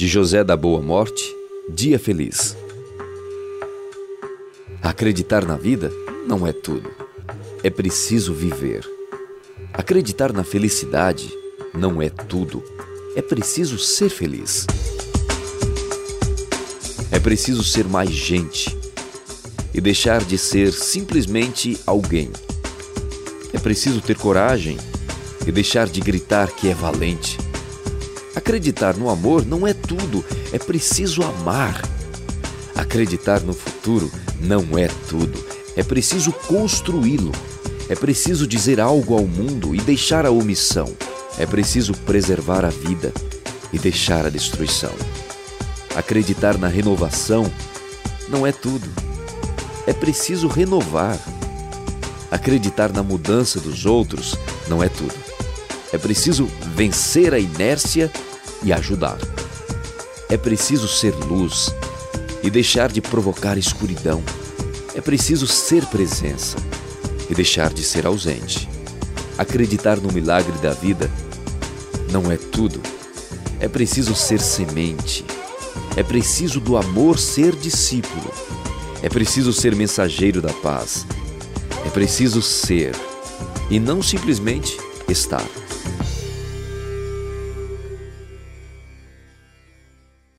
de José da Boa Morte, Dia Feliz. Acreditar na vida não é tudo. É preciso viver. Acreditar na felicidade não é tudo. É preciso ser feliz. É preciso ser mais gente e deixar de ser simplesmente alguém. É preciso ter coragem e deixar de gritar que é valente. Acreditar no amor não é tudo, é preciso amar. Acreditar no futuro não é tudo, é preciso construí-lo. É preciso dizer algo ao mundo e deixar a omissão. É preciso preservar a vida e deixar a destruição. Acreditar na renovação não é tudo, é preciso renovar. Acreditar na mudança dos outros não é tudo. É preciso vencer a inércia e ajudar. É preciso ser luz e deixar de provocar escuridão. É preciso ser presença e deixar de ser ausente. Acreditar no milagre da vida não é tudo. É preciso ser semente. É preciso do amor ser discípulo. É preciso ser mensageiro da paz. É preciso ser e não simplesmente estar.